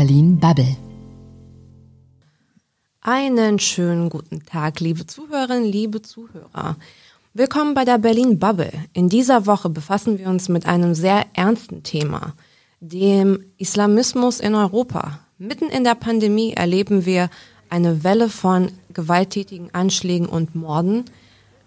Berlin Bubble. Einen schönen guten Tag, liebe Zuhörerinnen, liebe Zuhörer. Willkommen bei der Berlin Bubble. In dieser Woche befassen wir uns mit einem sehr ernsten Thema, dem Islamismus in Europa. Mitten in der Pandemie erleben wir eine Welle von gewalttätigen Anschlägen und Morden,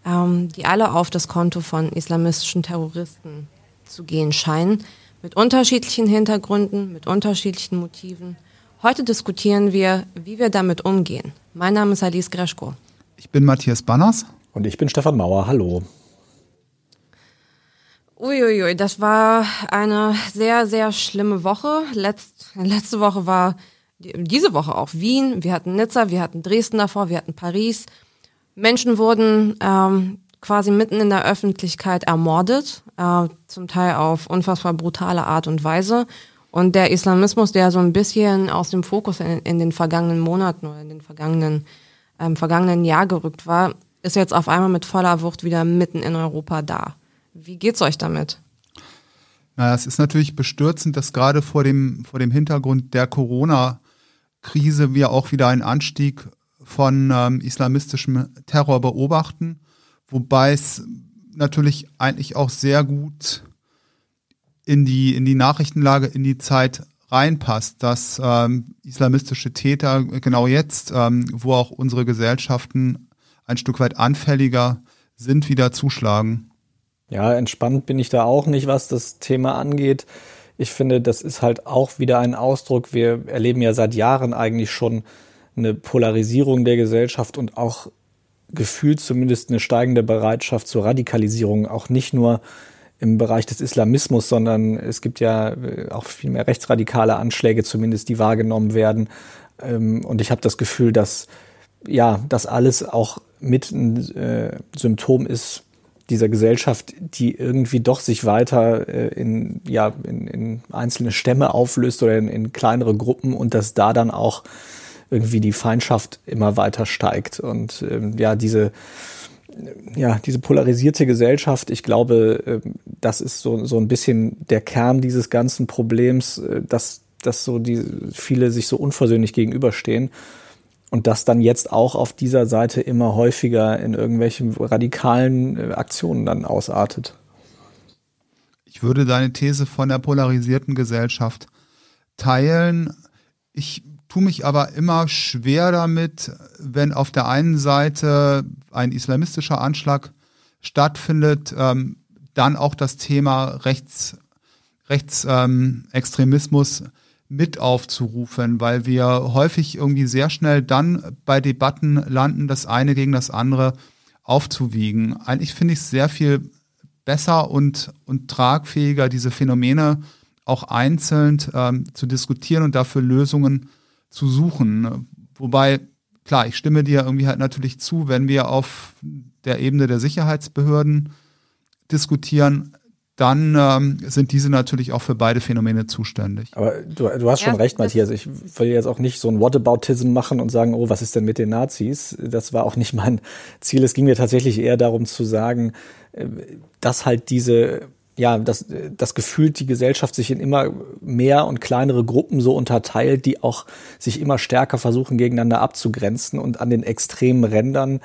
ähm, die alle auf das Konto von islamistischen Terroristen zu gehen scheinen, mit unterschiedlichen Hintergründen, mit unterschiedlichen Motiven. Heute diskutieren wir, wie wir damit umgehen. Mein Name ist Alice Greschko. Ich bin Matthias Banners. Und ich bin Stefan Mauer. Hallo. Uiuiui, das war eine sehr, sehr schlimme Woche. Letzt, letzte Woche war diese Woche auch Wien, wir hatten Nizza, wir hatten Dresden davor, wir hatten Paris. Menschen wurden ähm, quasi mitten in der Öffentlichkeit ermordet, äh, zum Teil auf unfassbar brutale Art und Weise. Und der Islamismus, der so ein bisschen aus dem Fokus in, in den vergangenen Monaten oder in den vergangenen, ähm, vergangenen Jahr gerückt war, ist jetzt auf einmal mit voller Wucht wieder mitten in Europa da. Wie geht's euch damit? Naja, es ist natürlich bestürzend, dass gerade vor dem, vor dem Hintergrund der Corona-Krise wir auch wieder einen Anstieg von ähm, islamistischem Terror beobachten, wobei es natürlich eigentlich auch sehr gut in die, in die Nachrichtenlage, in die Zeit reinpasst, dass ähm, islamistische Täter genau jetzt, ähm, wo auch unsere Gesellschaften ein Stück weit anfälliger sind, wieder zuschlagen. Ja, entspannt bin ich da auch nicht, was das Thema angeht. Ich finde, das ist halt auch wieder ein Ausdruck. Wir erleben ja seit Jahren eigentlich schon eine Polarisierung der Gesellschaft und auch gefühlt zumindest eine steigende Bereitschaft zur Radikalisierung, auch nicht nur im Bereich des Islamismus, sondern es gibt ja äh, auch viel mehr rechtsradikale Anschläge, zumindest die wahrgenommen werden. Ähm, und ich habe das Gefühl, dass ja, das alles auch mit ein äh, Symptom ist dieser Gesellschaft, die irgendwie doch sich weiter äh, in, ja, in, in einzelne Stämme auflöst oder in, in kleinere Gruppen und dass da dann auch irgendwie die Feindschaft immer weiter steigt. Und ähm, ja, diese, ja, diese polarisierte Gesellschaft, ich glaube, äh, das ist so, so ein bisschen der Kern dieses ganzen Problems, äh, dass, dass so die viele sich so unversöhnlich gegenüberstehen. Und das dann jetzt auch auf dieser Seite immer häufiger in irgendwelchen radikalen äh, Aktionen dann ausartet. Ich würde deine These von der polarisierten Gesellschaft teilen. Ich tue mich aber immer schwer damit, wenn auf der einen Seite ein islamistischer Anschlag stattfindet, ähm, dann auch das Thema Rechts, Rechtsextremismus ähm, mit aufzurufen, weil wir häufig irgendwie sehr schnell dann bei Debatten landen, das eine gegen das andere aufzuwiegen. Eigentlich finde ich es sehr viel besser und, und tragfähiger, diese Phänomene auch einzeln ähm, zu diskutieren und dafür Lösungen zu suchen. Wobei, klar, ich stimme dir irgendwie halt natürlich zu, wenn wir auf der Ebene der Sicherheitsbehörden diskutieren, dann ähm, sind diese natürlich auch für beide Phänomene zuständig. Aber du, du hast schon ja, recht, Matthias. Ich will jetzt auch nicht so ein Whataboutism machen und sagen, oh, was ist denn mit den Nazis? Das war auch nicht mein Ziel. Es ging mir tatsächlich eher darum zu sagen, äh, dass halt diese ja, dass das gefühlt die Gesellschaft sich in immer mehr und kleinere Gruppen so unterteilt, die auch sich immer stärker versuchen, gegeneinander abzugrenzen und an den extremen Rändern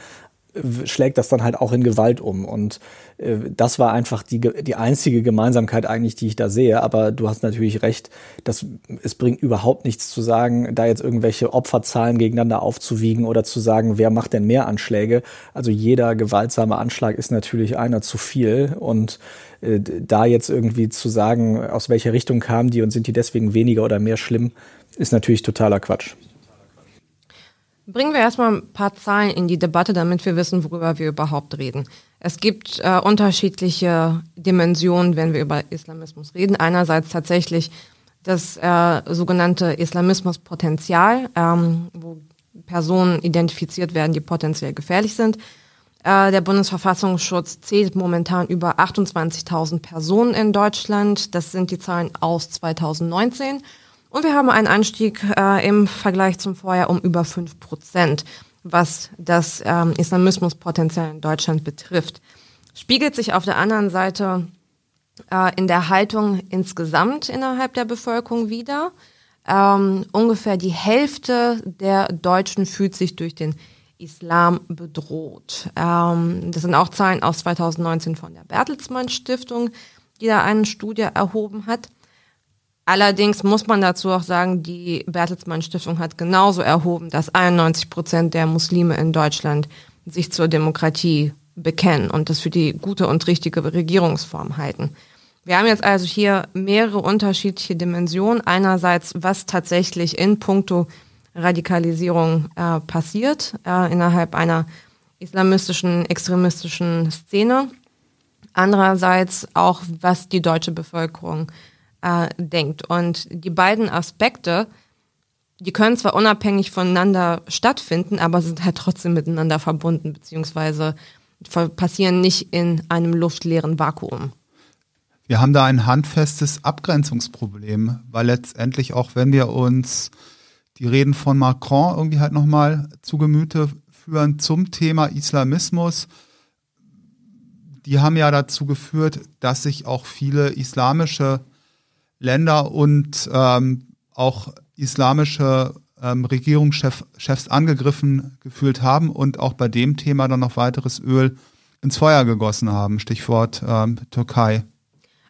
schlägt das dann halt auch in Gewalt um. Und äh, das war einfach die, die einzige Gemeinsamkeit eigentlich, die ich da sehe. Aber du hast natürlich recht, dass es bringt überhaupt nichts zu sagen, da jetzt irgendwelche Opferzahlen gegeneinander aufzuwiegen oder zu sagen, wer macht denn mehr Anschläge. Also jeder gewaltsame Anschlag ist natürlich einer zu viel. Und äh, da jetzt irgendwie zu sagen, aus welcher Richtung kamen die und sind die deswegen weniger oder mehr schlimm, ist natürlich totaler Quatsch. Bringen wir erstmal ein paar Zahlen in die Debatte, damit wir wissen, worüber wir überhaupt reden. Es gibt äh, unterschiedliche Dimensionen, wenn wir über Islamismus reden. Einerseits tatsächlich das äh, sogenannte Islamismuspotenzial, ähm, wo Personen identifiziert werden, die potenziell gefährlich sind. Äh, der Bundesverfassungsschutz zählt momentan über 28.000 Personen in Deutschland. Das sind die Zahlen aus 2019. Und wir haben einen Anstieg äh, im Vergleich zum Vorjahr um über fünf Prozent, was das ähm, Islamismuspotenzial in Deutschland betrifft. Spiegelt sich auf der anderen Seite äh, in der Haltung insgesamt innerhalb der Bevölkerung wieder. ähm, ungefähr die Hälfte der Deutschen fühlt sich durch den Islam bedroht. Ähm, das sind auch Zahlen aus 2019 von der Bertelsmann Stiftung, die da eine Studie erhoben hat. Allerdings muss man dazu auch sagen, die Bertelsmann Stiftung hat genauso erhoben, dass 91 Prozent der Muslime in Deutschland sich zur Demokratie bekennen und das für die gute und richtige Regierungsform halten. Wir haben jetzt also hier mehrere unterschiedliche Dimensionen. Einerseits, was tatsächlich in puncto Radikalisierung äh, passiert äh, innerhalb einer islamistischen, extremistischen Szene. Andererseits auch, was die deutsche Bevölkerung äh, denkt. Und die beiden Aspekte, die können zwar unabhängig voneinander stattfinden, aber sind halt trotzdem miteinander verbunden, beziehungsweise passieren nicht in einem luftleeren Vakuum. Wir haben da ein handfestes Abgrenzungsproblem, weil letztendlich auch wenn wir uns die Reden von Macron irgendwie halt nochmal zu Gemüte führen zum Thema Islamismus, die haben ja dazu geführt, dass sich auch viele islamische Länder und ähm, auch islamische ähm, Regierungschefs angegriffen gefühlt haben und auch bei dem Thema dann noch weiteres Öl ins Feuer gegossen haben. Stichwort ähm, Türkei.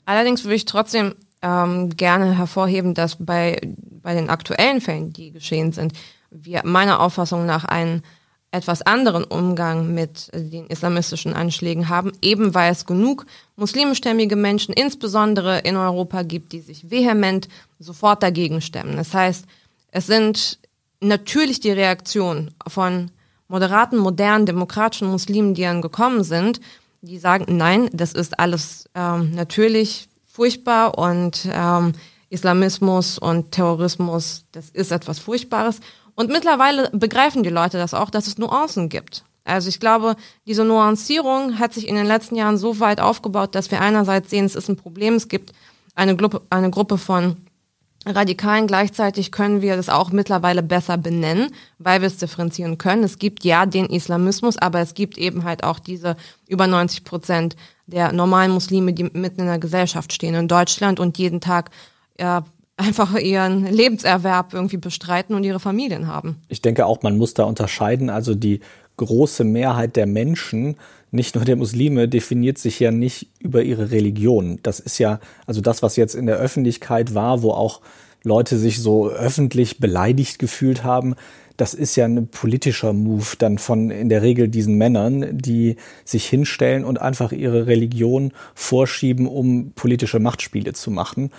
Allerdings würde ich trotzdem ähm, gerne hervorheben, dass bei, bei den aktuellen Fällen, die geschehen sind, wir meiner Auffassung nach einen etwas anderen Umgang mit den islamistischen Anschlägen haben, eben weil es genug muslimischstämmige Menschen, insbesondere in Europa, gibt, die sich vehement sofort dagegen stemmen. Das heißt, es sind natürlich die Reaktionen von moderaten, modernen, demokratischen Muslimen, die dann gekommen sind, die sagen, nein, das ist alles ähm, natürlich furchtbar und ähm, Islamismus und Terrorismus, das ist etwas Furchtbares. Und mittlerweile begreifen die Leute das auch, dass es Nuancen gibt. Also ich glaube, diese Nuancierung hat sich in den letzten Jahren so weit aufgebaut, dass wir einerseits sehen, es ist ein Problem, es gibt eine Gruppe, eine Gruppe von Radikalen. Gleichzeitig können wir das auch mittlerweile besser benennen, weil wir es differenzieren können. Es gibt ja den Islamismus, aber es gibt eben halt auch diese über 90 Prozent der normalen Muslime, die mitten in der Gesellschaft stehen in Deutschland und jeden Tag ja, einfach ihren Lebenserwerb irgendwie bestreiten und ihre Familien haben. Ich denke auch, man muss da unterscheiden. Also die große Mehrheit der Menschen, nicht nur der Muslime, definiert sich ja nicht über ihre Religion. Das ist ja, also das, was jetzt in der Öffentlichkeit war, wo auch Leute sich so öffentlich beleidigt gefühlt haben, das ist ja ein politischer Move dann von in der Regel diesen Männern, die sich hinstellen und einfach ihre Religion vorschieben, um politische Machtspiele zu machen.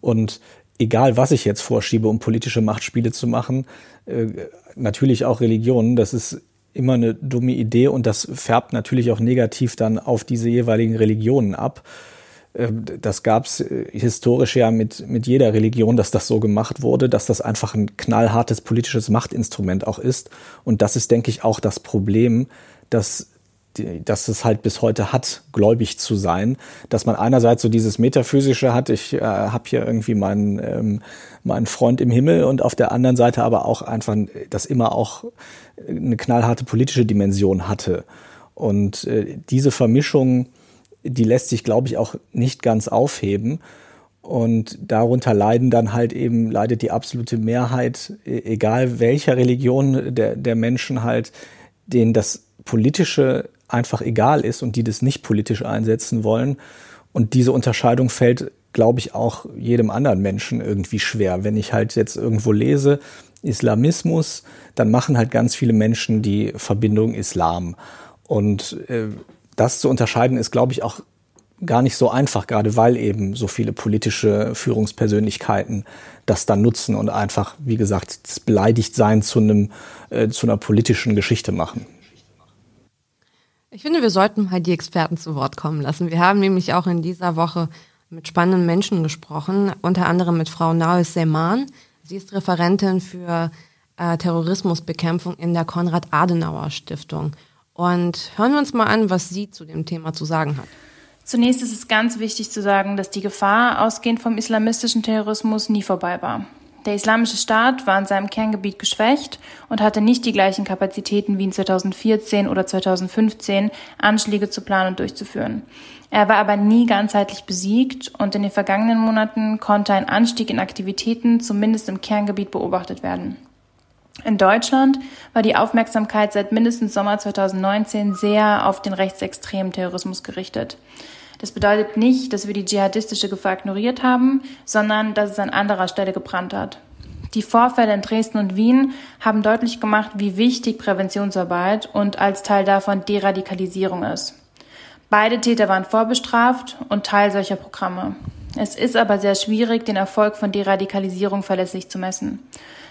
Und egal was ich jetzt vorschiebe, um politische Machtspiele zu machen, äh, natürlich auch Religionen, das ist immer eine dumme Idee und das färbt natürlich auch negativ dann auf diese jeweiligen Religionen ab. Äh, das gab es äh, historisch ja mit, mit jeder Religion, dass das so gemacht wurde, dass das einfach ein knallhartes politisches Machtinstrument auch ist. Und das ist, denke ich, auch das Problem, dass dass es halt bis heute hat, gläubig zu sein, dass man einerseits so dieses metaphysische hat, ich äh, habe hier irgendwie meinen ähm, meinen Freund im Himmel und auf der anderen Seite aber auch einfach, das immer auch eine knallharte politische Dimension hatte. Und äh, diese Vermischung, die lässt sich, glaube ich, auch nicht ganz aufheben. Und darunter leiden dann halt eben, leidet die absolute Mehrheit, e-, egal welcher Religion der, der Menschen halt, denen das Politische einfach egal ist und die das nicht politisch einsetzen wollen. Und diese Unterscheidung fällt, glaube ich, auch jedem anderen Menschen irgendwie schwer. Wenn ich halt jetzt irgendwo lese, Islamismus, dann machen halt ganz viele Menschen die Verbindung Islam. Und äh, das zu unterscheiden ist, glaube ich, auch gar nicht so einfach, gerade weil eben so viele politische Führungspersönlichkeiten das dann nutzen und einfach, wie gesagt, das Beleidigtsein zu einem äh, zu einer politischen Geschichte machen. Ich finde, wir sollten mal die Experten zu Wort kommen lassen. Wir haben nämlich auch in dieser Woche mit spannenden Menschen gesprochen, unter anderem mit Frau Naus Seman. Sie ist Referentin für äh, Terrorismusbekämpfung in der Konrad-Adenauer-Stiftung. Und hören wir uns mal an, was sie zu dem Thema zu sagen hat. Zunächst ist es ganz wichtig zu sagen, dass die Gefahr ausgehend vom islamistischen Terrorismus nie vorbei war. Der Islamische Staat war in seinem Kerngebiet geschwächt und hatte nicht die gleichen Kapazitäten wie in 2014 oder 2015, Anschläge zu planen und durchzuführen. Er war aber nie ganzheitlich besiegt und in den vergangenen Monaten konnte ein Anstieg in Aktivitäten zumindest im Kerngebiet beobachtet werden. In Deutschland war die Aufmerksamkeit seit mindestens Sommer 2019 sehr auf den rechtsextremen Terrorismus gerichtet. Das bedeutet nicht, dass wir die dschihadistische Gefahr ignoriert haben, sondern dass es an anderer Stelle gebrannt hat. Die Vorfälle in Dresden und Wien haben deutlich gemacht, wie wichtig Präventionsarbeit und als Teil davon Deradikalisierung ist. Beide Täter waren vorbestraft und Teil solcher Programme. Es ist aber sehr schwierig, den Erfolg von Deradikalisierung verlässlich zu messen.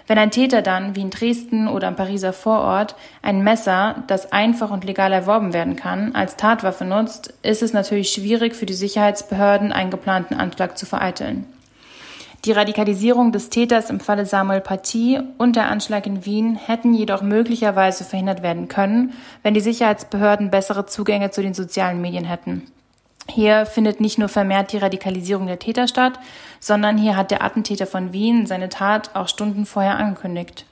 Wenn ein Täter dann, wie in Dresden oder im Pariser Vorort, ein Messer, das einfach und legal erworben werden kann, als Tatwaffe nutzt, ist es natürlich schwierig für die Sicherheitsbehörden, einen geplanten Anschlag zu vereiteln. Die Radikalisierung des Täters im Falle Samuel Paty und der Anschlag in Wien hätten jedoch möglicherweise verhindert werden können, wenn die Sicherheitsbehörden bessere Zugänge zu den sozialen Medien hätten. Hier findet nicht nur vermehrt die Radikalisierung der Täter statt, sondern hier hat der Attentäter von Wien seine Tat auch Stunden vorher angekündigt.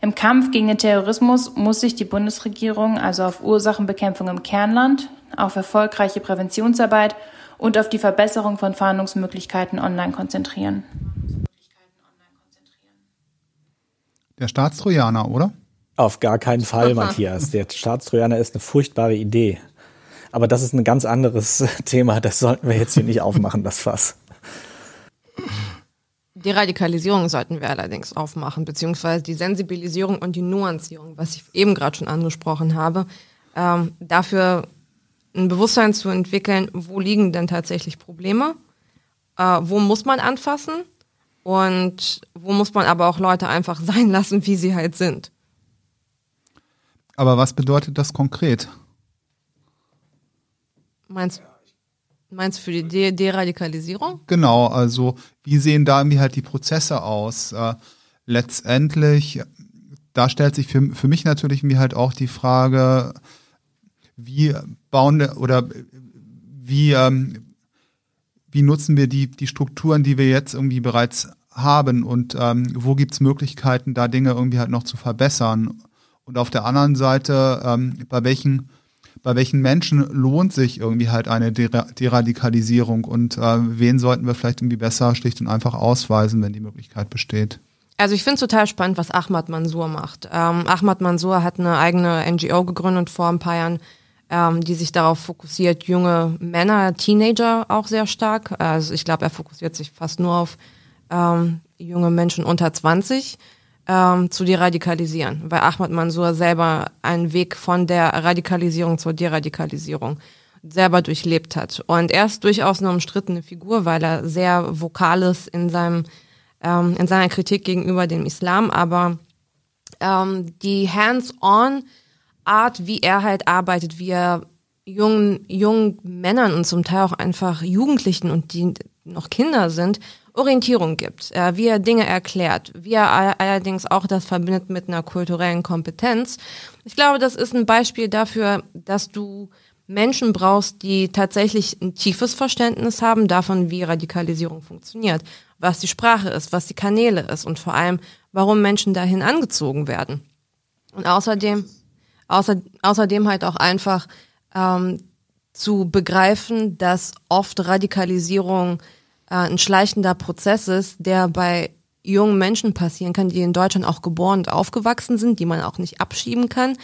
Im Kampf gegen den Terrorismus muss sich die Bundesregierung also auf Ursachenbekämpfung im Kernland, auf erfolgreiche Präventionsarbeit und auf die Verbesserung von Fahndungsmöglichkeiten online konzentrieren. Der Staatstrojaner, oder? Auf gar keinen Fall, Matthias. Der Staatstrojaner ist eine furchtbare Idee. Aber das ist ein ganz anderes Thema. Das sollten wir jetzt hier nicht aufmachen, das Fass. Die Radikalisierung sollten wir allerdings aufmachen, beziehungsweise die Sensibilisierung und die Nuancierung, was ich eben gerade schon angesprochen habe. Ähm, dafür ein Bewusstsein zu entwickeln, wo liegen denn tatsächlich Probleme, äh, wo muss man anfassen und wo muss man aber auch Leute einfach sein lassen, wie sie halt sind. Aber was bedeutet das konkret? Meinst, meinst du für die De Deradikalisierung? Genau, also wie sehen da irgendwie halt die Prozesse aus? Äh, letztendlich, da stellt sich für, für mich natürlich mir halt auch die Frage, wie bauen oder wie, ähm, wie nutzen wir die, die Strukturen, die wir jetzt irgendwie bereits haben und ähm, wo gibt es Möglichkeiten, da Dinge irgendwie halt noch zu verbessern? Und auf der anderen Seite, ähm, bei welchen bei welchen Menschen lohnt sich irgendwie halt eine Deradikalisierung und äh, wen sollten wir vielleicht irgendwie besser schlicht und einfach ausweisen, wenn die Möglichkeit besteht? Also ich finde es total spannend, was Ahmad Mansour macht. Ähm, Ahmad Mansour hat eine eigene NGO gegründet vor ein paar Jahren, ähm, die sich darauf fokussiert, junge Männer, Teenager auch sehr stark. Also ich glaube, er fokussiert sich fast nur auf ähm, junge Menschen unter 20 ähm, zu deradikalisieren, weil Ahmad Mansour selber einen Weg von der Radikalisierung zur Deradikalisierung selber durchlebt hat. Und er ist durchaus eine umstrittene Figur, weil er sehr vokal ist in seinem ähm, in seiner Kritik gegenüber dem Islam, aber ähm, die hands-on Art, wie er halt arbeitet, wie er jungen, jungen Männern und zum Teil auch einfach Jugendlichen und die noch Kinder sind, Orientierung gibt, äh, wie er Dinge erklärt, wie er allerdings auch das verbindet mit einer kulturellen Kompetenz. Ich glaube, das ist ein Beispiel dafür, dass du Menschen brauchst, die tatsächlich ein tiefes Verständnis haben davon, wie Radikalisierung funktioniert, was die Sprache ist, was die Kanäle ist und vor allem, warum Menschen dahin angezogen werden. Und außerdem, außer, außerdem halt auch einfach ähm, zu begreifen, dass oft Radikalisierung äh, ein schleichender Prozess ist, der bei jungen Menschen passieren kann, die in Deutschland auch geboren und aufgewachsen sind, die man auch nicht abschieben kann,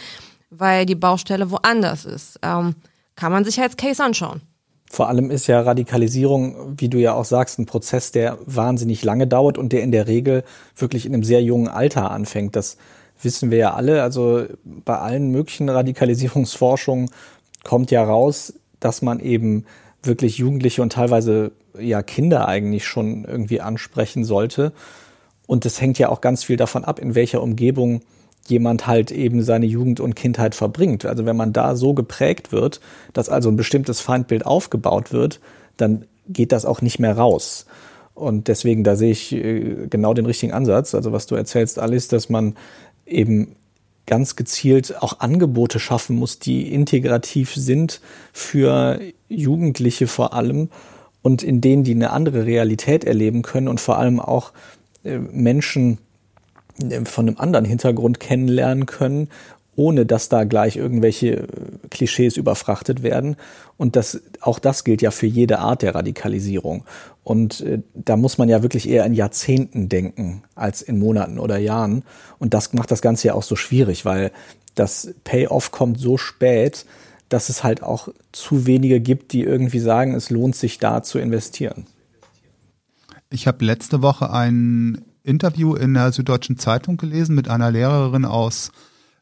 weil die Baustelle woanders ist. Ähm, kann man sich als Case anschauen. Vor allem ist ja Radikalisierung, wie du ja auch sagst, ein Prozess, der wahnsinnig lange dauert und der in der Regel wirklich in einem sehr jungen Alter anfängt. Das wissen wir ja alle. Also bei allen möglichen Radikalisierungsforschungen kommt ja raus, dass man eben wirklich Jugendliche und teilweise ja Kinder eigentlich schon irgendwie ansprechen sollte. Und das hängt ja auch ganz viel davon ab, in welcher Umgebung jemand halt eben seine Jugend und Kindheit verbringt. Also wenn man da so geprägt wird, dass also ein bestimmtes Feindbild aufgebaut wird, dann geht das auch nicht mehr raus. Und deswegen, da sehe ich äh, genau den richtigen Ansatz. Also was du erzählst, Alice, dass man eben ganz gezielt auch Angebote schaffen muss, die integrativ sind für Jugendliche vor allem und in denen die eine andere Realität erleben können und vor allem auch äh, Menschen äh, von einem anderen Hintergrund kennenlernen können ohne dass da gleich irgendwelche äh, Klischees überfrachtet werden. Und das, auch das gilt ja für jede Art der Radikalisierung. Und äh, da muss man ja wirklich eher in Jahrzehnten denken als in Monaten oder Jahren. Und das macht das Ganze ja auch so schwierig, weil das Payoff kommt so spät, dass es halt auch zu wenige gibt, die irgendwie sagen, es lohnt sich da zu investieren. Ich habe letzte Woche ein Interview in der Süddeutschen Zeitung gelesen mit einer Lehrerin aus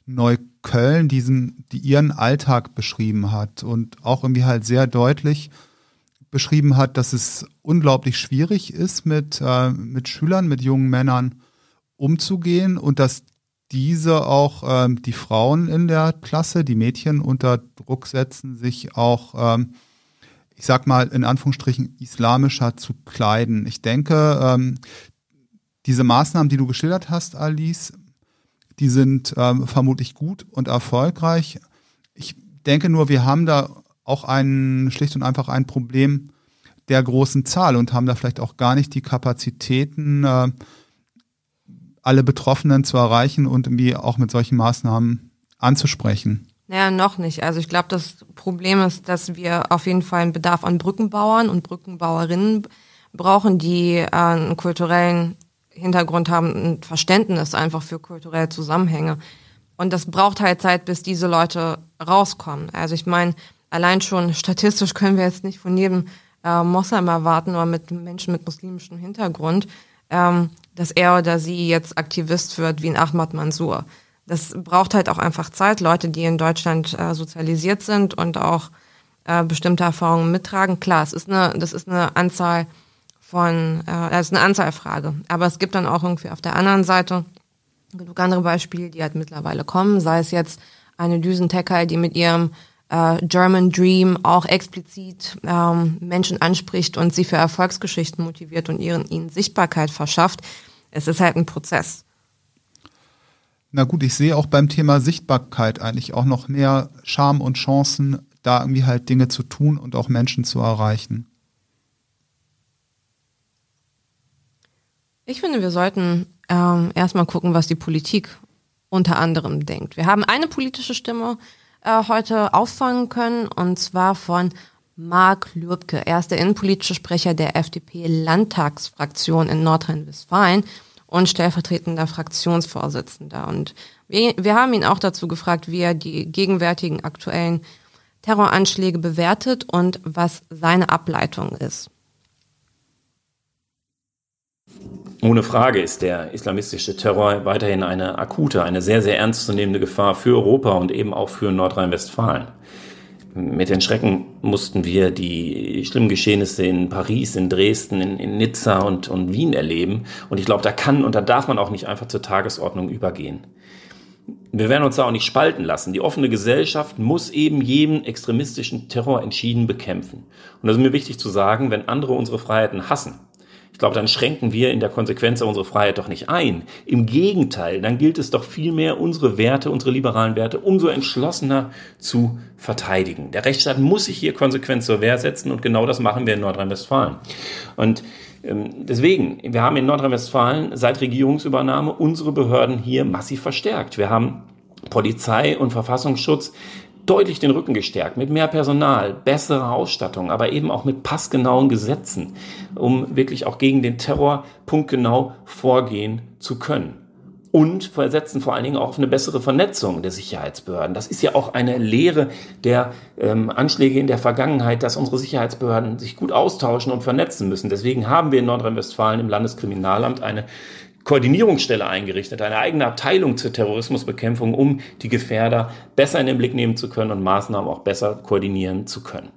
Neukölln, diesen, die ihren Alltag beschrieben hat und auch irgendwie halt sehr deutlich beschrieben hat, dass es unglaublich schwierig ist, mit, äh, mit Schülern, mit jungen Männern umzugehen und dass diese auch ähm, die Frauen in der Klasse, die Mädchen unter Druck setzen, sich auch, ähm, ich sag mal, in Anführungsstrichen islamischer zu kleiden. Ich denke, ähm, diese Maßnahmen, die du geschildert hast, Alice, die sind ähm, vermutlich gut und erfolgreich. Ich denke nur, wir haben da auch ein schlicht und einfach ein Problem der großen Zahl und haben da vielleicht auch gar nicht die Kapazitäten, äh, alle Betroffenen zu erreichen und irgendwie auch mit solchen Maßnahmen anzusprechen. Naja, noch nicht. Also ich glaube, das Problem ist, dass wir auf jeden Fall einen Bedarf an Brückenbauern und Brückenbauerinnen brauchen, die äh, einen kulturellen Hintergrund haben, ein Verständnis einfach für kulturelle Zusammenhänge. Und das braucht halt Zeit, bis diese Leute rauskommen. Also ich meine, allein schon statistisch können wir jetzt nicht von jedem äh, Moslem erwarten oder mit Menschen mit muslimischem Hintergrund, ähm, dass er oder sie jetzt Aktivist wird wie ein Ahmad Mansour. Das braucht halt auch einfach Zeit. Leute, die in Deutschland äh, sozialisiert sind und auch äh, bestimmte Erfahrungen mittragen. Klar, es ist eine, das ist eine Anzahl von, äh, das ist eine Anzahlfrage. Aber es gibt dann auch irgendwie auf der anderen Seite genug andere Beispiele, die halt mittlerweile kommen, sei es jetzt eine Düsentecker, die mit ihrem äh, German Dream auch explizit ähm, Menschen anspricht und sie für Erfolgsgeschichten motiviert und ihren, ihnen Sichtbarkeit verschafft. Es ist halt ein Prozess. Na gut, ich sehe auch beim Thema Sichtbarkeit eigentlich auch noch mehr Charme und Chancen, da irgendwie halt Dinge zu tun und auch Menschen zu erreichen. Ich finde, wir sollten ähm, erstmal gucken, was die Politik unter anderem denkt. Wir haben eine politische Stimme äh, heute auffangen können, und zwar von Marc Lübke. Er ist der innenpolitische Sprecher der FDP-Landtagsfraktion in Nordrhein-Westfalen und stellvertretender Fraktionsvorsitzender. Und wir, wir haben ihn auch dazu gefragt, wie er die gegenwärtigen aktuellen Terroranschläge bewertet und was seine Ableitung ist. Ohne Frage ist der islamistische Terror weiterhin eine akute, eine sehr, sehr ernstzunehmende Gefahr für Europa und eben auch für Nordrhein-Westfalen. Mit den Schrecken mussten wir die schlimmen Geschehnisse in Paris, in Dresden, in, in Nizza und, und Wien erleben. Und ich glaube, da kann und da darf man auch nicht einfach zur Tagesordnung übergehen. Wir werden uns da auch nicht spalten lassen. Die offene Gesellschaft muss eben jeden extremistischen Terror entschieden bekämpfen. Und das ist mir wichtig zu sagen, wenn andere unsere Freiheiten hassen, ich glaube, dann schränken wir in der Konsequenz unsere Freiheit doch nicht ein. Im Gegenteil, dann gilt es doch vielmehr, unsere Werte, unsere liberalen Werte umso entschlossener zu verteidigen. Der Rechtsstaat muss sich hier konsequent zur Wehr setzen und genau das machen wir in Nordrhein-Westfalen. Und ähm, Deswegen, wir haben in Nordrhein-Westfalen seit Regierungsübernahme unsere Behörden hier massiv verstärkt. Wir haben Polizei und Verfassungsschutz deutlich den Rücken gestärkt, mit mehr Personal, bessere Ausstattung, aber eben auch mit passgenauen Gesetzen, um wirklich auch gegen den Terror punktgenau vorgehen zu können. Und versetzen vor allen Dingen auch auf eine bessere Vernetzung der Sicherheitsbehörden. Das ist ja auch eine Lehre der ähm, Anschläge in der Vergangenheit, dass unsere Sicherheitsbehörden sich gut austauschen und vernetzen müssen. Deswegen haben wir in Nordrhein-Westfalen im Landeskriminalamt eine Koordinierungsstelle eingerichtet, eine eigene Abteilung zur Terrorismusbekämpfung, um die Gefährder besser in den Blick nehmen zu können und Maßnahmen auch besser koordinieren zu können.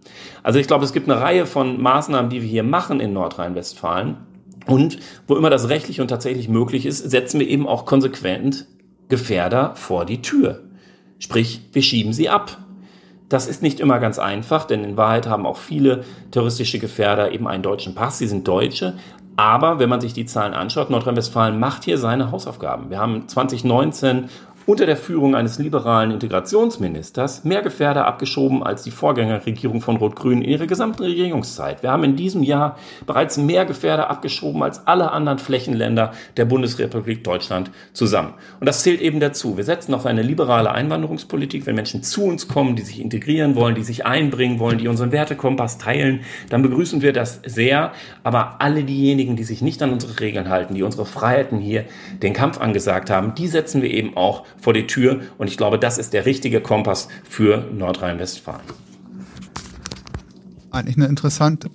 Also ich glaube, es gibt eine Reihe von Maßnahmen, die wir hier machen in Nordrhein-Westfalen. Und wo immer das rechtlich und tatsächlich möglich ist, setzen wir eben auch konsequent Gefährder vor die Tür. Sprich, wir schieben sie ab. Das ist nicht immer ganz einfach, denn in Wahrheit haben auch viele terroristische Gefährder eben einen deutschen Pass. Sie sind Deutsche, aber wenn man sich die Zahlen anschaut, Nordrhein-Westfalen macht hier seine Hausaufgaben. Wir haben 2019 unter der Führung eines liberalen Integrationsministers mehr Gefährder abgeschoben als die Vorgängerregierung von Rot-Grün in ihrer gesamten Regierungszeit. Wir haben in diesem Jahr bereits mehr Gefährder abgeschoben als alle anderen Flächenländer der Bundesrepublik Deutschland zusammen. Und das zählt eben dazu. Wir setzen auf eine liberale Einwanderungspolitik. Wenn Menschen zu uns kommen, die sich integrieren wollen, die sich einbringen wollen, die unseren Wertekompass teilen, dann begrüßen wir das sehr. Aber alle diejenigen, die sich nicht an unsere Regeln halten, die unsere Freiheiten hier den Kampf angesagt haben, die setzen wir eben auch vor die Tür. Und ich glaube, das ist der richtige Kompass für Nordrhein-Westfalen. Eigentlich eine interessante,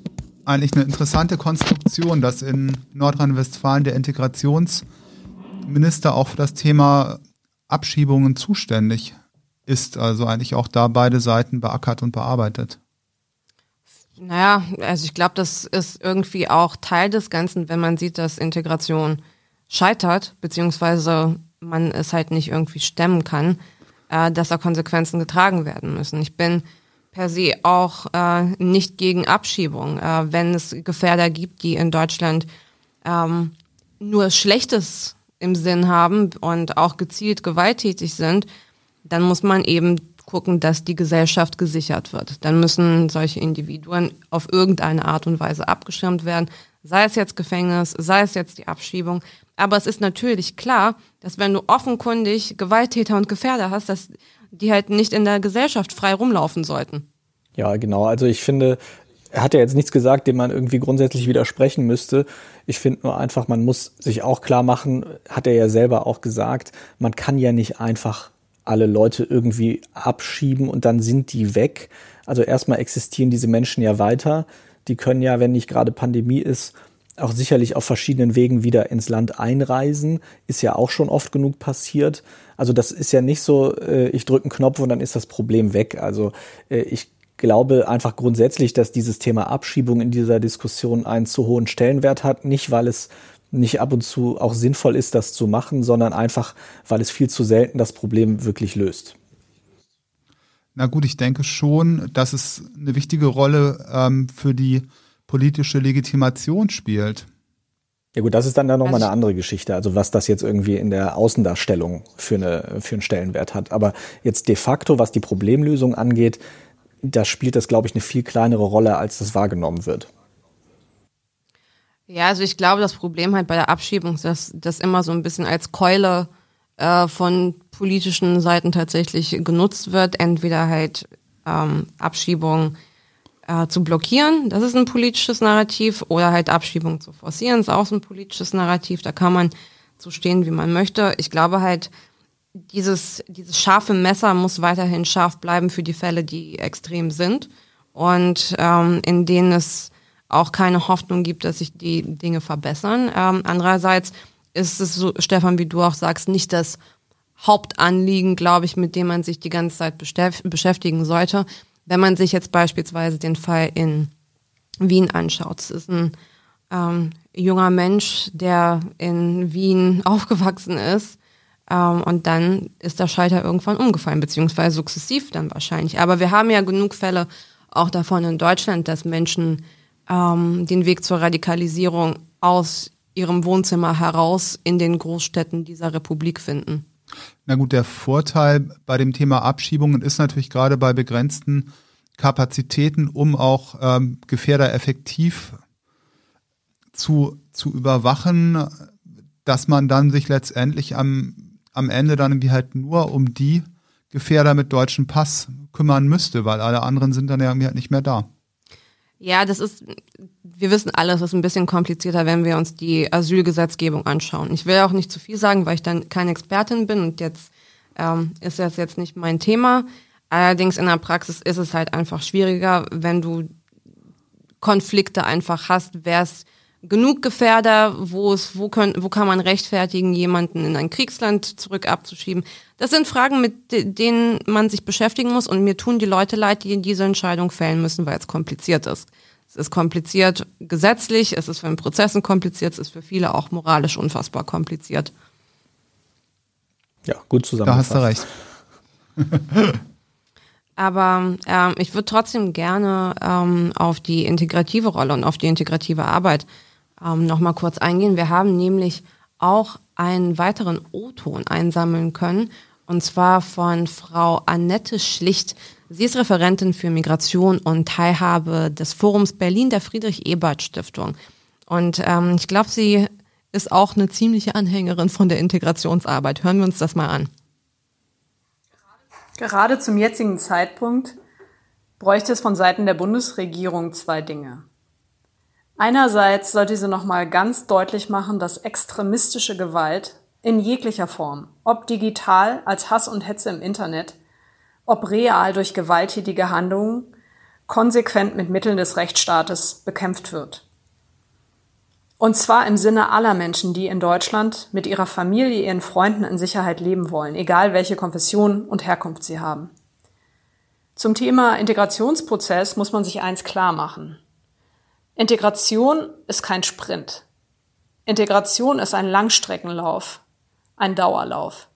eigentlich eine interessante Konstruktion, dass in Nordrhein-Westfalen der Integrationsminister auch für das Thema Abschiebungen zuständig ist. Also eigentlich auch da beide Seiten beackert und bearbeitet. Naja, also ich glaube, das ist irgendwie auch Teil des Ganzen, wenn man sieht, dass Integration scheitert, beziehungsweise man es halt nicht irgendwie stemmen kann, äh, dass da Konsequenzen getragen werden müssen. Ich bin per se auch äh, nicht gegen Abschiebung. Äh, wenn es Gefährder gibt, die in Deutschland ähm, nur Schlechtes im Sinn haben und auch gezielt gewalttätig sind, dann muss man eben gucken, dass die Gesellschaft gesichert wird. Dann müssen solche Individuen auf irgendeine Art und Weise abgeschirmt werden, sei es jetzt Gefängnis, sei es jetzt die Abschiebung. Aber es ist natürlich klar, dass wenn du offenkundig Gewalttäter und Gefährder hast, dass die halt nicht in der Gesellschaft frei rumlaufen sollten. Ja, genau. Also ich finde, er hat ja jetzt nichts gesagt, dem man irgendwie grundsätzlich widersprechen müsste. Ich finde nur einfach, man muss sich auch klar machen, hat er ja selber auch gesagt, man kann ja nicht einfach alle Leute irgendwie abschieben und dann sind die weg. Also erstmal existieren diese Menschen ja weiter. Die können ja, wenn nicht gerade Pandemie ist, auch sicherlich auf verschiedenen Wegen wieder ins Land einreisen. Ist ja auch schon oft genug passiert. Also das ist ja nicht so, äh, ich drücke einen Knopf und dann ist das Problem weg. Also äh, ich glaube einfach grundsätzlich, dass dieses Thema Abschiebung in dieser Diskussion einen zu hohen Stellenwert hat. Nicht, weil es nicht ab und zu auch sinnvoll ist, das zu machen, sondern einfach, weil es viel zu selten das Problem wirklich löst. Na gut, ich denke schon, dass es eine wichtige Rolle ähm, für die politische Legitimation spielt. Ja gut, das ist dann, dann nochmal also eine andere Geschichte, also was das jetzt irgendwie in der Außendarstellung für, eine, für einen Stellenwert hat. Aber jetzt de facto, was die Problemlösung angeht, da spielt das, glaube ich, eine viel kleinere Rolle, als das wahrgenommen wird. Ja, also ich glaube, das Problem halt bei der Abschiebung ist, dass das immer so ein bisschen als Keule äh, von politischen Seiten tatsächlich genutzt wird. Entweder halt ähm, Abschiebung äh, zu blockieren, das ist ein politisches Narrativ, oder halt Abschiebung zu forcieren, ist auch so ein politisches Narrativ. Da kann man so stehen, wie man möchte. Ich glaube halt, dieses, dieses scharfe Messer muss weiterhin scharf bleiben für die Fälle, die extrem sind und ähm, in denen es auch keine Hoffnung gibt, dass sich die Dinge verbessern. Ähm, andererseits ist es so, Stefan, wie du auch sagst, nicht das Hauptanliegen, glaube ich, mit dem man sich die ganze Zeit beschäftigen sollte. Wenn man sich jetzt beispielsweise den Fall in Wien anschaut, es ist ein ähm, junger Mensch, der in Wien aufgewachsen ist, ähm, und dann ist der Schalter irgendwann umgefallen, beziehungsweise sukzessiv dann wahrscheinlich. Aber wir haben ja genug Fälle auch davon in Deutschland, dass Menschen ähm, den Weg zur Radikalisierung aus ihrem Wohnzimmer heraus in den Großstädten dieser Republik finden. Na gut, der Vorteil bei dem Thema Abschiebungen ist natürlich gerade bei begrenzten Kapazitäten, um auch ähm, Gefährder effektiv zu, zu überwachen, dass man dann sich letztendlich am am Ende dann irgendwie halt nur um die Gefährder mit deutschem Pass kümmern müsste, weil alle anderen sind dann ja irgendwie halt nicht mehr da. Ja, das ist, wir wissen alles, das ist ein bisschen komplizierter, wenn wir uns die Asylgesetzgebung anschauen. Ich will auch nicht zu viel sagen, weil ich dann keine Expertin bin und jetzt ähm, ist das jetzt nicht mein Thema. Allerdings in der Praxis ist es halt einfach schwieriger, wenn du Konflikte einfach hast, wer es genug Gefährder, wo es, wo können, wo kann man rechtfertigen, jemanden in ein Kriegsland zurück abzuschieben? Das sind Fragen, mit denen man sich beschäftigen muss und mir tun die Leute leid, die diese Entscheidung fällen müssen, weil es kompliziert ist. Es ist kompliziert gesetzlich, es ist für den Prozessen kompliziert, es ist für viele auch moralisch unfassbar kompliziert. Ja, gut zusammengefasst. Da hast du recht. Aber ähm, ich würde trotzdem gerne ähm, auf die integrative Rolle und auf die integrative Arbeit ähm, noch mal kurz eingehen. Wir haben nämlich auch einen weiteren O-Ton einsammeln können Und zwar von Frau Annette Schlicht. Sie ist Referentin für Migration und Teilhabe des Forums Berlin der Friedrich-Ebert-Stiftung. Und ähm, ich glaube, sie ist auch eine ziemliche Anhängerin von der Integrationsarbeit. Hören wir uns das mal an. Gerade zum jetzigen Zeitpunkt bräuchte es von Seiten der Bundesregierung zwei Dinge. Einerseits sollte sie nochmal ganz deutlich machen, dass extremistische Gewalt in jeglicher Form, ob digital als Hass und Hetze im Internet, ob real durch gewalttätige Handlungen, konsequent mit Mitteln des Rechtsstaates bekämpft wird. Und zwar im Sinne aller Menschen, die in Deutschland mit ihrer Familie, ihren Freunden in Sicherheit leben wollen, egal welche Konfession und Herkunft sie haben. Zum Thema Integrationsprozess muss man sich eins klar machen. Integration ist kein Sprint. Integration ist ein Langstreckenlauf, ein Dauerlauf.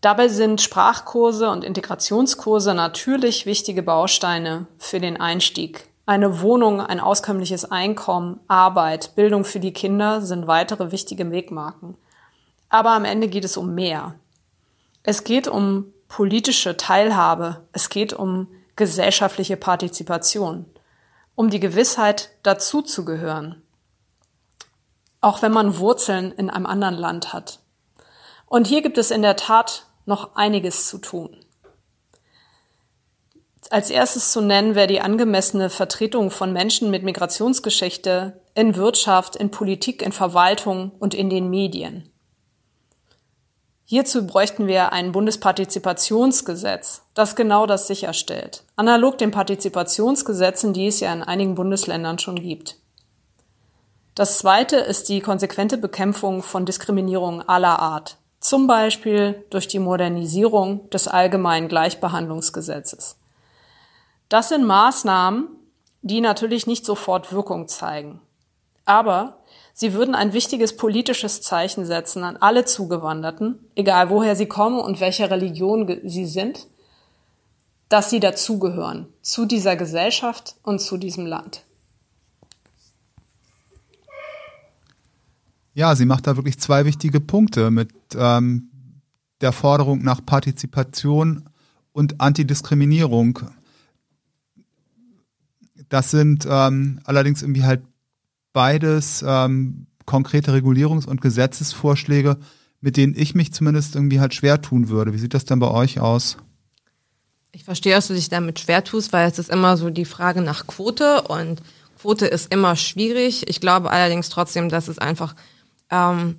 Dabei sind Sprachkurse und Integrationskurse natürlich wichtige Bausteine für den Einstieg. Eine Wohnung, ein auskömmliches Einkommen, Arbeit, Bildung für die Kinder sind weitere wichtige Wegmarken. Aber am Ende geht es um mehr. Es geht um politische Teilhabe, es geht um gesellschaftliche Partizipation, um die Gewissheit, dazuzugehören, auch wenn man Wurzeln in einem anderen Land hat. Und hier gibt es in der Tat noch einiges zu tun. Als erstes zu nennen wäre die angemessene Vertretung von Menschen mit Migrationsgeschichte in Wirtschaft, in Politik, in Verwaltung und in den Medien. Hierzu bräuchten wir ein Bundespartizipationsgesetz, das genau das sicherstellt, analog den Partizipationsgesetzen, die es ja in einigen Bundesländern schon gibt. Das zweite ist die konsequente Bekämpfung von Diskriminierung aller Art, zum Beispiel durch die Modernisierung des allgemeinen Gleichbehandlungsgesetzes. Das sind Maßnahmen, die natürlich nicht sofort Wirkung zeigen. Aber Sie würden ein wichtiges politisches Zeichen setzen an alle Zugewanderten, egal woher sie kommen und welcher Religion sie sind, dass sie dazugehören, zu dieser Gesellschaft und zu diesem Land. Ja, sie macht da wirklich zwei wichtige Punkte mit ähm, der Forderung nach Partizipation und Antidiskriminierung. Das sind ähm, allerdings irgendwie halt beides ähm, konkrete Regulierungs- und Gesetzesvorschläge, mit denen ich mich zumindest irgendwie halt schwer tun würde. Wie sieht das denn bei euch aus? Ich verstehe, dass du dich damit schwer tust, weil es ist immer so die Frage nach Quote und Quote ist immer schwierig. Ich glaube allerdings trotzdem, dass es einfach ähm,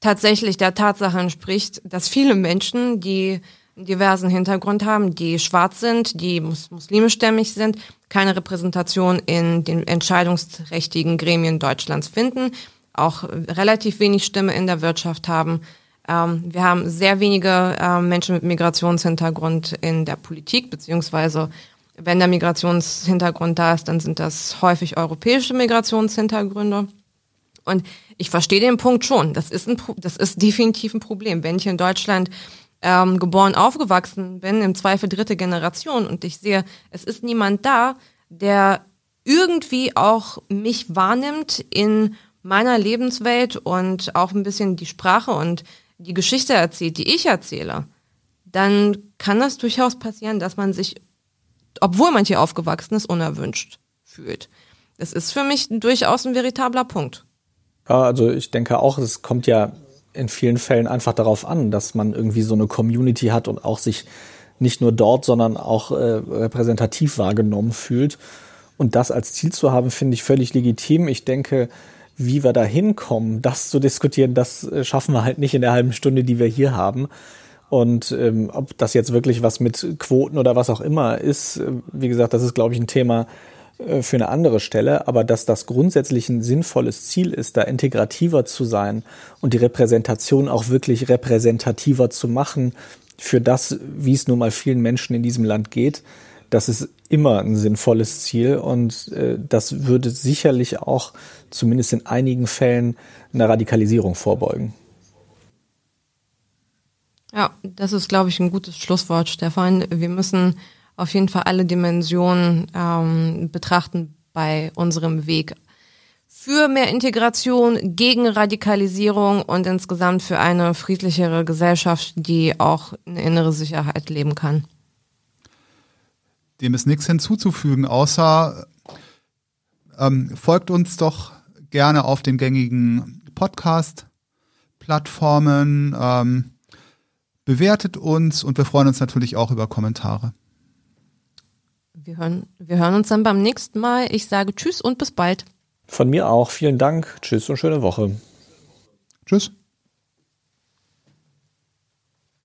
tatsächlich der Tatsache entspricht, dass viele Menschen, die einen diversen Hintergrund haben, die schwarz sind, die mus muslimischstämmig sind, keine Repräsentation in den entscheidungsträchtigen Gremien Deutschlands finden, auch relativ wenig Stimme in der Wirtschaft haben. Ähm, wir haben sehr wenige äh, Menschen mit Migrationshintergrund in der Politik, beziehungsweise wenn der Migrationshintergrund da ist, dann sind das häufig europäische Migrationshintergründe. Und ich verstehe den Punkt schon. Das ist, ein, das ist definitiv ein Problem. Wenn ich in Deutschland ähm, geboren, aufgewachsen bin, im Zweifel dritte Generation und ich sehe, es ist niemand da, der irgendwie auch mich wahrnimmt in meiner Lebenswelt und auch ein bisschen die Sprache und die Geschichte erzählt, die ich erzähle, dann kann das durchaus passieren, dass man sich, obwohl man hier aufgewachsen ist, unerwünscht fühlt. Das ist für mich durchaus ein veritabler Punkt. Also ich denke auch, es kommt ja in vielen Fällen einfach darauf an, dass man irgendwie so eine Community hat und auch sich nicht nur dort, sondern auch äh, repräsentativ wahrgenommen fühlt. Und das als Ziel zu haben, finde ich völlig legitim. Ich denke, wie wir da hinkommen, das zu diskutieren, das äh, schaffen wir halt nicht in der halben Stunde, die wir hier haben. Und ähm, ob das jetzt wirklich was mit Quoten oder was auch immer ist, äh, wie gesagt, das ist, glaube ich, ein Thema, für eine andere Stelle, aber dass das grundsätzlich ein sinnvolles Ziel ist, da integrativer zu sein und die Repräsentation auch wirklich repräsentativer zu machen für das, wie es nun mal vielen Menschen in diesem Land geht, das ist immer ein sinnvolles Ziel und äh, das würde sicherlich auch zumindest in einigen Fällen einer Radikalisierung vorbeugen. Ja, das ist, glaube ich, ein gutes Schlusswort, Stefan. Wir müssen auf jeden Fall alle Dimensionen ähm, betrachten bei unserem Weg. für mehr Integration, gegen Radikalisierung und insgesamt für eine friedlichere Gesellschaft, die auch eine innere Sicherheit leben kann. Dem ist nichts hinzuzufügen, außer ähm, folgt uns doch gerne auf den gängigen Podcast-Plattformen, ähm, bewertet uns und wir freuen uns natürlich auch über Kommentare. Wir hören, wir hören uns dann beim nächsten Mal. Ich sage Tschüss und bis bald. Von mir auch. Vielen Dank. Tschüss und schöne Woche. Tschüss.